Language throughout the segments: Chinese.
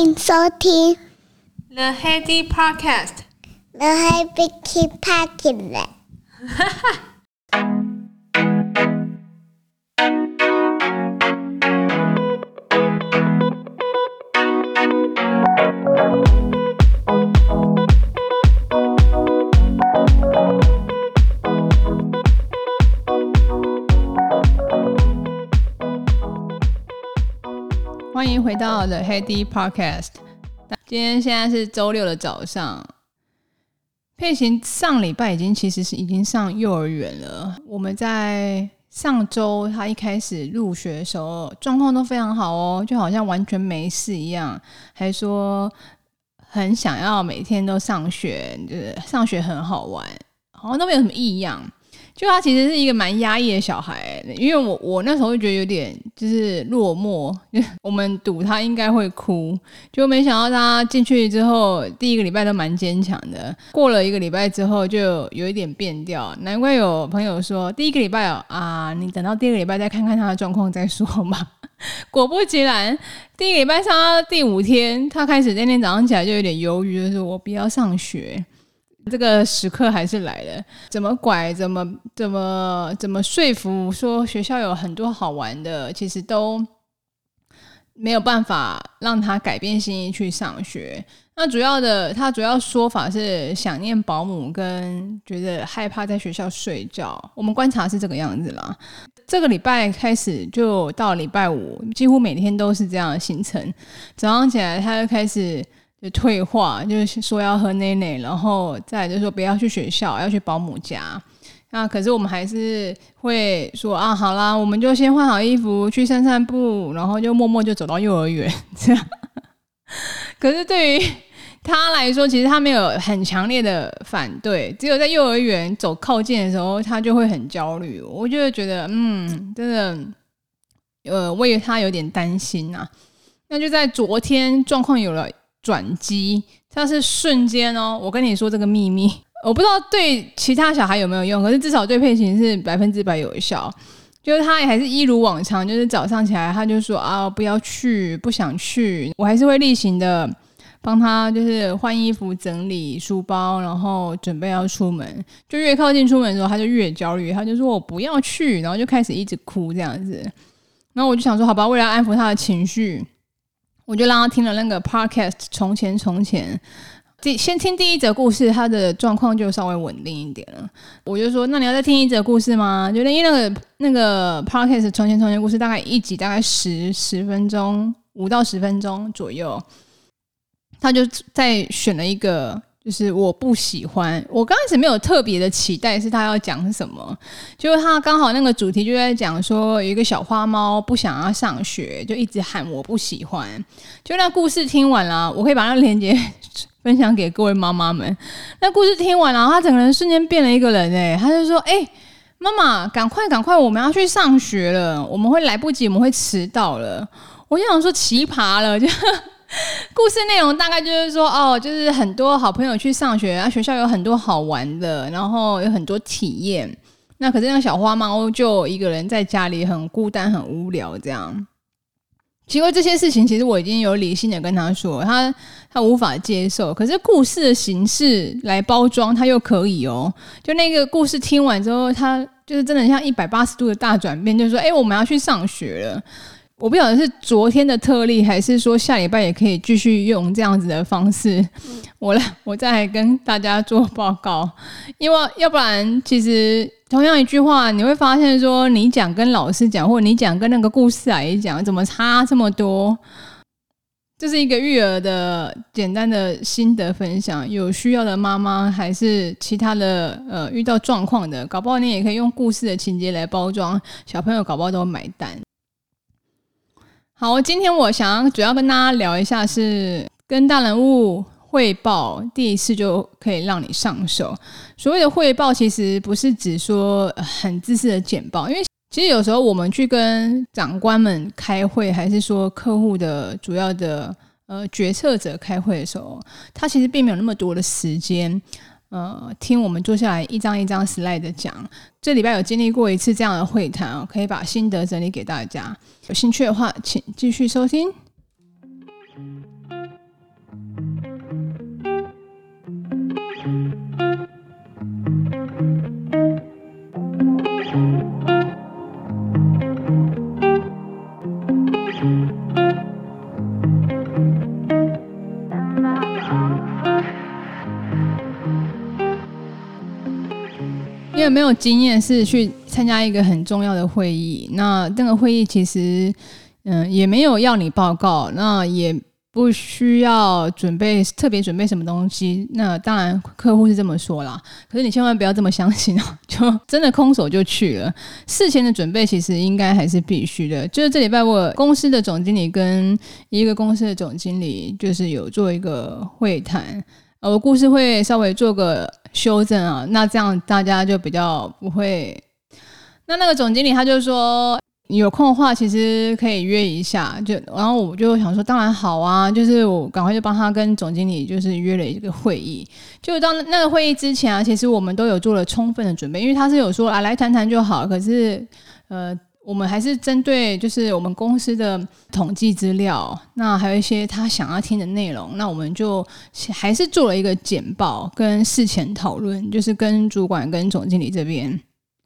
迎收听 The Heady Podcast。The Heady Podcast。欢迎回到 The Heady Podcast。今天现在是周六的早上。佩琴上礼拜已经其实是已经上幼儿园了。我们在上周他一开始入学的时候状况都非常好哦，就好像完全没事一样，还说很想要每天都上学，就是上学很好玩，好像都没有什么异样。就他其实是一个蛮压抑的小孩，因为我我那时候就觉得有点就是落寞，我们赌他应该会哭，就没想到他进去之后第一个礼拜都蛮坚强的，过了一个礼拜之后就有一点变调，难怪有朋友说第一个礼拜哦啊，你等到第二个礼拜再看看他的状况再说嘛。果不其然，第一个礼拜上到第五天，他开始那天早上起来就有点忧郁，就是我不要上学。这个时刻还是来了，怎么拐，怎么怎么怎么说服，说学校有很多好玩的，其实都没有办法让他改变心意去上学。那主要的，他主要说法是想念保姆，跟觉得害怕在学校睡觉。我们观察是这个样子啦。这个礼拜开始就到礼拜五，几乎每天都是这样的行程。早上起来，他就开始。就退化，就是说要喝奶奶，然后再就是说不要去学校，要去保姆家。那可是我们还是会说啊，好啦，我们就先换好衣服去散散步，然后就默默就走到幼儿园这样。可是对于他来说，其实他没有很强烈的反对，只有在幼儿园走靠近的时候，他就会很焦虑。我就会觉得，嗯，真的，呃，为他有点担心呐。那就在昨天，状况有了。转机，它是瞬间哦。我跟你说这个秘密，我不知道对其他小孩有没有用，可是至少对佩琴是百分之百有效。就是他也还是一如往常，就是早上起来他就说啊，不要去，不想去。我还是会例行的帮他，就是换衣服、整理书包，然后准备要出门。就越靠近出门的时候，他就越焦虑，他就说我不要去，然后就开始一直哭这样子。然后我就想说，好吧，为了安抚他的情绪。我就让他听了那个 podcast《从前从前》，第先听第一则故事，他的状况就稍微稳定一点了。我就说，那你要再听一则故事吗？就因为那个那个 podcast《从前从前》故事大概一集大概十十分钟，五到十分钟左右，他就再选了一个。就是我不喜欢，我刚开始没有特别的期待是他要讲什么，就是他刚好那个主题就在讲说有一个小花猫不想要上学，就一直喊我不喜欢。就那故事听完了，我可以把那个链接分享给各位妈妈们。那故事听完了，他整个人瞬间变了一个人哎，他就说：“哎，妈妈，赶快赶快，我们要去上学了，我们会来不及，我们会迟到了。”我就想说奇葩了，就。故事内容大概就是说，哦，就是很多好朋友去上学，啊，学校有很多好玩的，然后有很多体验。那可是那个小花猫就一个人在家里很孤单、很无聊这样。其实这些事情，其实我已经有理性的跟他说，他他无法接受。可是故事的形式来包装，他又可以哦。就那个故事听完之后，他就是真的像一百八十度的大转变，就是说，哎，我们要去上学了。我不晓得是昨天的特例，还是说下礼拜也可以继续用这样子的方式。我来，我再来跟大家做报告。因为要不然，其实同样一句话，你会发现说，你讲跟老师讲，或者你讲跟那个故事来讲，怎么差这么多？这是一个育儿的简单的心得分享。有需要的妈妈，还是其他的呃遇到状况的，搞不好你也可以用故事的情节来包装，小朋友搞不好都买单。好，今天我想要主要跟大家聊一下，是跟大人物汇报，第一次就可以让你上手。所谓的汇报，其实不是指说很自私的简报，因为其实有时候我们去跟长官们开会，还是说客户的主要的呃决策者开会的时候，他其实并没有那么多的时间。呃，听我们坐下来一张一张 slide 讲，这礼拜有经历过一次这样的会谈哦，可以把心得整理给大家。有兴趣的话，请继续收听。没有经验是去参加一个很重要的会议？那那个会议其实，嗯，也没有要你报告，那也不需要准备特别准备什么东西。那当然，客户是这么说啦，可是你千万不要这么相信哦，就真的空手就去了。事前的准备其实应该还是必须的。就是这礼拜我公司的总经理跟一个公司的总经理，就是有做一个会谈。呃，我故事会稍微做个修正啊，那这样大家就比较不会。那那个总经理他就说，有空的话，其实可以约一下。就然后我就想说，当然好啊，就是我赶快就帮他跟总经理就是约了一个会议。就到那个会议之前啊，其实我们都有做了充分的准备，因为他是有说啊，来谈谈就好。可是呃。我们还是针对就是我们公司的统计资料，那还有一些他想要听的内容，那我们就还是做了一个简报跟事前讨论，就是跟主管跟总经理这边。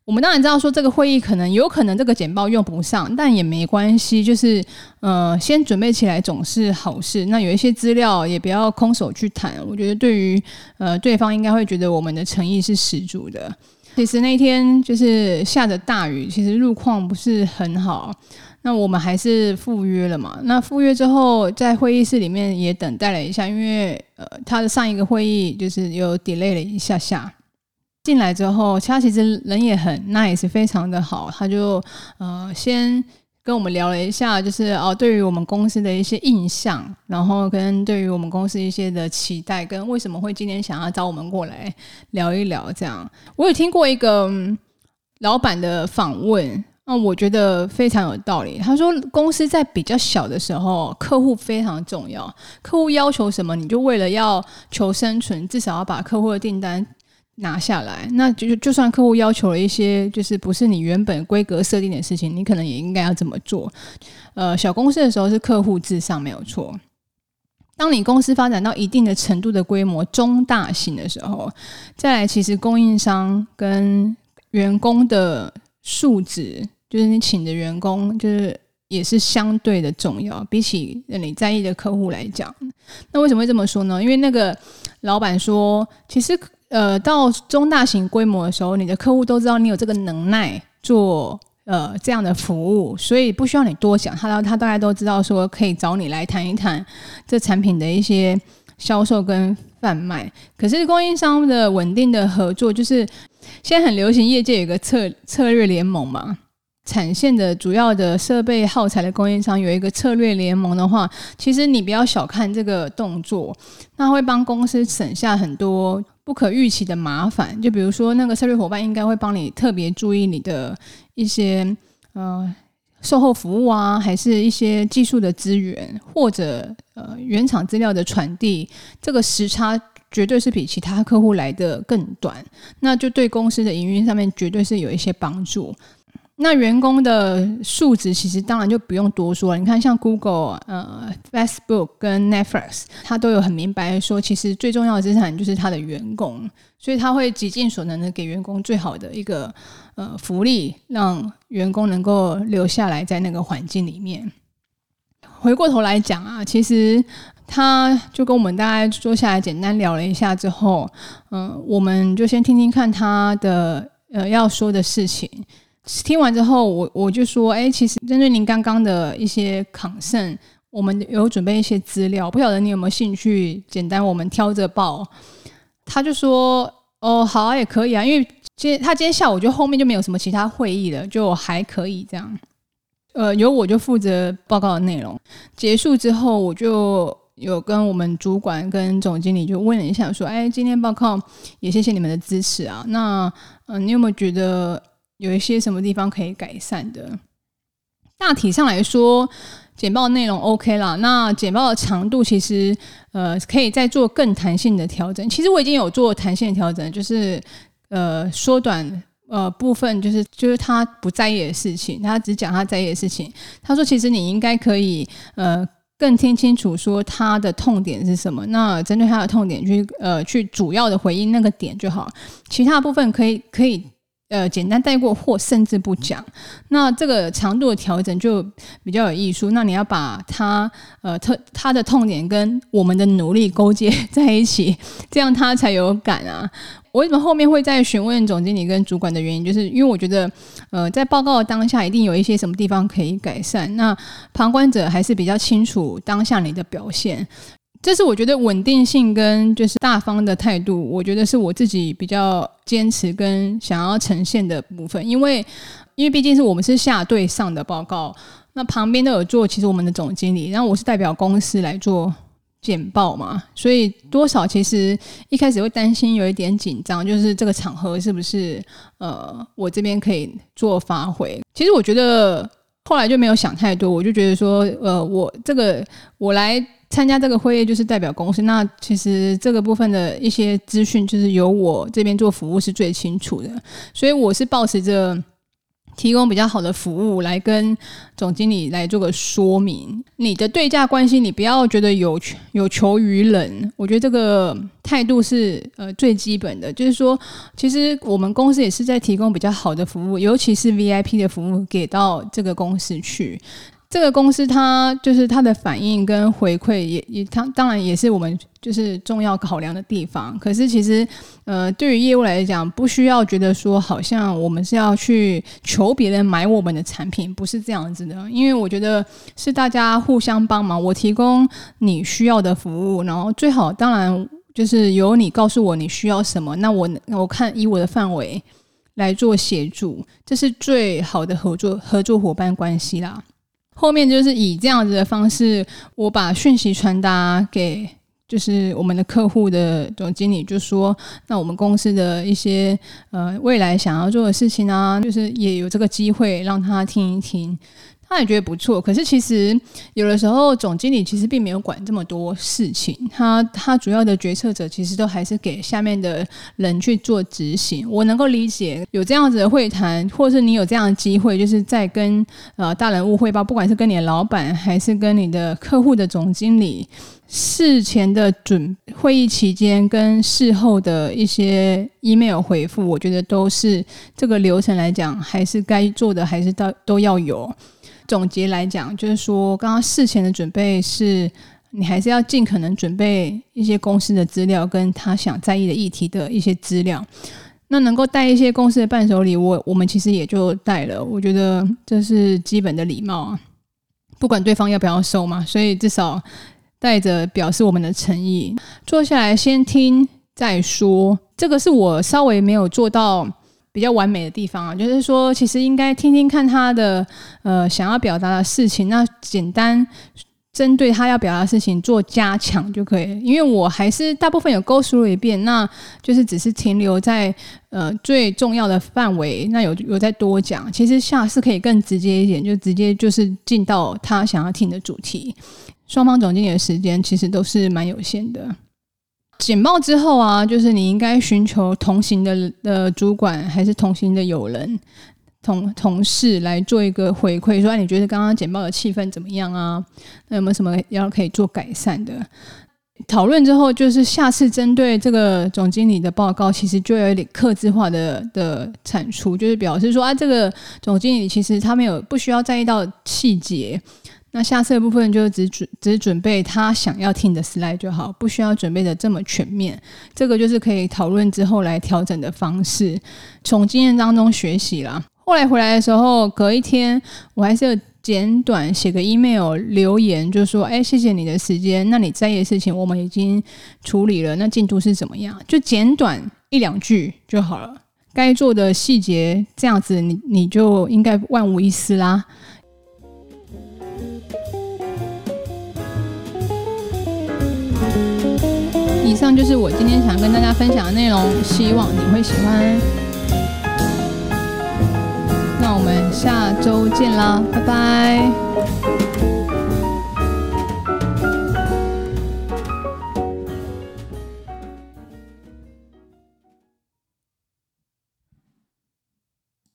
我们当然知道说这个会议可能有可能这个简报用不上，但也没关系，就是呃先准备起来总是好事。那有一些资料也不要空手去谈，我觉得对于呃对方应该会觉得我们的诚意是十足的。其实那天就是下着大雨，其实路况不是很好。那我们还是赴约了嘛。那赴约之后，在会议室里面也等待了一下，因为呃，他的上一个会议就是有 delay 了一下下。进来之后，他其实人也很 nice，非常的好。他就呃先。跟我们聊了一下，就是哦，对于我们公司的一些印象，然后跟对于我们公司一些的期待，跟为什么会今天想要找我们过来聊一聊这样。我有听过一个老板的访问，那我觉得非常有道理。他说，公司在比较小的时候，客户非常重要，客户要求什么，你就为了要求生存，至少要把客户的订单。拿下来，那就就算客户要求了一些，就是不是你原本规格设定的事情，你可能也应该要这么做。呃，小公司的时候是客户至上没有错。当你公司发展到一定的程度的规模，中大型的时候，再来其实供应商跟员工的素质，就是你请的员工，就是也是相对的重要，比起你在意的客户来讲。那为什么会这么说呢？因为那个老板说，其实。呃，到中大型规模的时候，你的客户都知道你有这个能耐做呃这样的服务，所以不需要你多讲，他他大概都知道说可以找你来谈一谈这产品的一些销售跟贩卖。可是供应商的稳定的合作，就是现在很流行，业界有一个策策略联盟嘛。产线的主要的设备耗材的供应商有一个策略联盟的话，其实你不要小看这个动作，那会帮公司省下很多不可预期的麻烦。就比如说，那个策略伙伴应该会帮你特别注意你的一些呃售后服务啊，还是一些技术的资源，或者呃原厂资料的传递，这个时差绝对是比其他客户来的更短，那就对公司的营运上面绝对是有一些帮助。那员工的素质其实当然就不用多说了。你看，像 Google、呃、Facebook 跟 Netflix，它都有很明白说，其实最重要的资产就是他的员工，所以他会极尽所能的给员工最好的一个呃福利，让员工能够留下来在那个环境里面。回过头来讲啊，其实他就跟我们大家坐下来简单聊了一下之后，嗯、我们就先听听看他的呃要说的事情。听完之后，我我就说，哎，其实针对您刚刚的一些抗肾我们有准备一些资料，不晓得你有没有兴趣？简单，我们挑着报。他就说，哦，好啊，也可以啊，因为今天他今天下午就后面就没有什么其他会议了，就还可以这样。呃，由我就负责报告的内容。结束之后，我就有跟我们主管跟总经理就问了一下，说，哎，今天报告也谢谢你们的支持啊。那，嗯、你有没有觉得？有一些什么地方可以改善的？大体上来说，简报内容 OK 啦。那简报的长度其实呃可以再做更弹性的调整。其实我已经有做弹性调整，就是呃缩短呃部分，就是就是他不在意的事情，他只讲他在意的事情。他说，其实你应该可以呃更听清楚说他的痛点是什么，那针对他的痛点去呃去主要的回应那个点就好，其他部分可以可以。呃，简单带过或甚至不讲，那这个长度的调整就比较有艺术。那你要把它呃特它的痛点跟我们的努力勾结在一起，这样他才有感啊。我为什么后面会再询问总经理跟主管的原因，就是因为我觉得，呃，在报告当下一定有一些什么地方可以改善。那旁观者还是比较清楚当下你的表现，这是我觉得稳定性跟就是大方的态度，我觉得是我自己比较坚持跟想要呈现的部分。因为，因为毕竟是我们是下对上的报告，那旁边都有做，其实我们的总经理，然后我是代表公司来做。简报嘛，所以多少其实一开始会担心有一点紧张，就是这个场合是不是呃我这边可以做发挥？其实我觉得后来就没有想太多，我就觉得说呃我这个我来参加这个会议就是代表公司，那其实这个部分的一些资讯就是由我这边做服务是最清楚的，所以我是抱持着。提供比较好的服务来跟总经理来做个说明，你的对价关系，你不要觉得有有求于人，我觉得这个态度是呃最基本的，就是说，其实我们公司也是在提供比较好的服务，尤其是 VIP 的服务给到这个公司去。这个公司它就是它的反应跟回馈也也它当然也是我们就是重要考量的地方。可是其实呃对于业务来讲，不需要觉得说好像我们是要去求别人买我们的产品，不是这样子的。因为我觉得是大家互相帮忙，我提供你需要的服务，然后最好当然就是由你告诉我你需要什么，那我我看以我的范围来做协助，这是最好的合作合作伙伴关系啦。后面就是以这样子的方式，我把讯息传达给就是我们的客户的总经理，就说那我们公司的一些呃未来想要做的事情啊，就是也有这个机会让他听一听。他也觉得不错，可是其实有的时候总经理其实并没有管这么多事情，他他主要的决策者其实都还是给下面的人去做执行。我能够理解有这样子的会谈，或是你有这样的机会，就是在跟呃大人物汇报，不管是跟你的老板还是跟你的客户的总经理，事前的准会议期间跟事后的一些 email 回复，我觉得都是这个流程来讲，还是该做的，还是到都要有。总结来讲，就是说，刚刚事前的准备是，你还是要尽可能准备一些公司的资料，跟他想在意的议题的一些资料。那能够带一些公司的伴手礼，我我们其实也就带了。我觉得这是基本的礼貌啊，不管对方要不要收嘛，所以至少带着表示我们的诚意。坐下来先听再说，这个是我稍微没有做到。比较完美的地方啊，就是说，其实应该听听看他的呃想要表达的事情，那简单针对他要表达的事情做加强就可以。因为我还是大部分有 go through 一遍，那就是只是停留在呃最重要的范围，那有有再多讲。其实下次可以更直接一点，就直接就是进到他想要听的主题。双方总经理的时间其实都是蛮有限的。简报之后啊，就是你应该寻求同行的的主管，还是同行的友人、同同事来做一个回馈，说你觉得刚刚简报的气氛怎么样啊？那有没有什么要可以做改善的？讨论之后，就是下次针对这个总经理的报告，其实就有点客制化的的产出，就是表示说啊，这个总经理其实他没有不需要在意到细节。那下次的部分就只准只准备他想要听的 slide 就好，不需要准备的这么全面。这个就是可以讨论之后来调整的方式，从经验当中学习啦。后来回来的时候，隔一天我还是要简短写个 email 留言，就说：“哎，谢谢你的时间。那你在意的事情我们已经处理了，那进度是怎么样？就简短一两句就好了。该做的细节这样子，你你就应该万无一失啦。”上就是我今天想跟大家分享的内容，希望你会喜欢。那我们下周见啦，拜拜。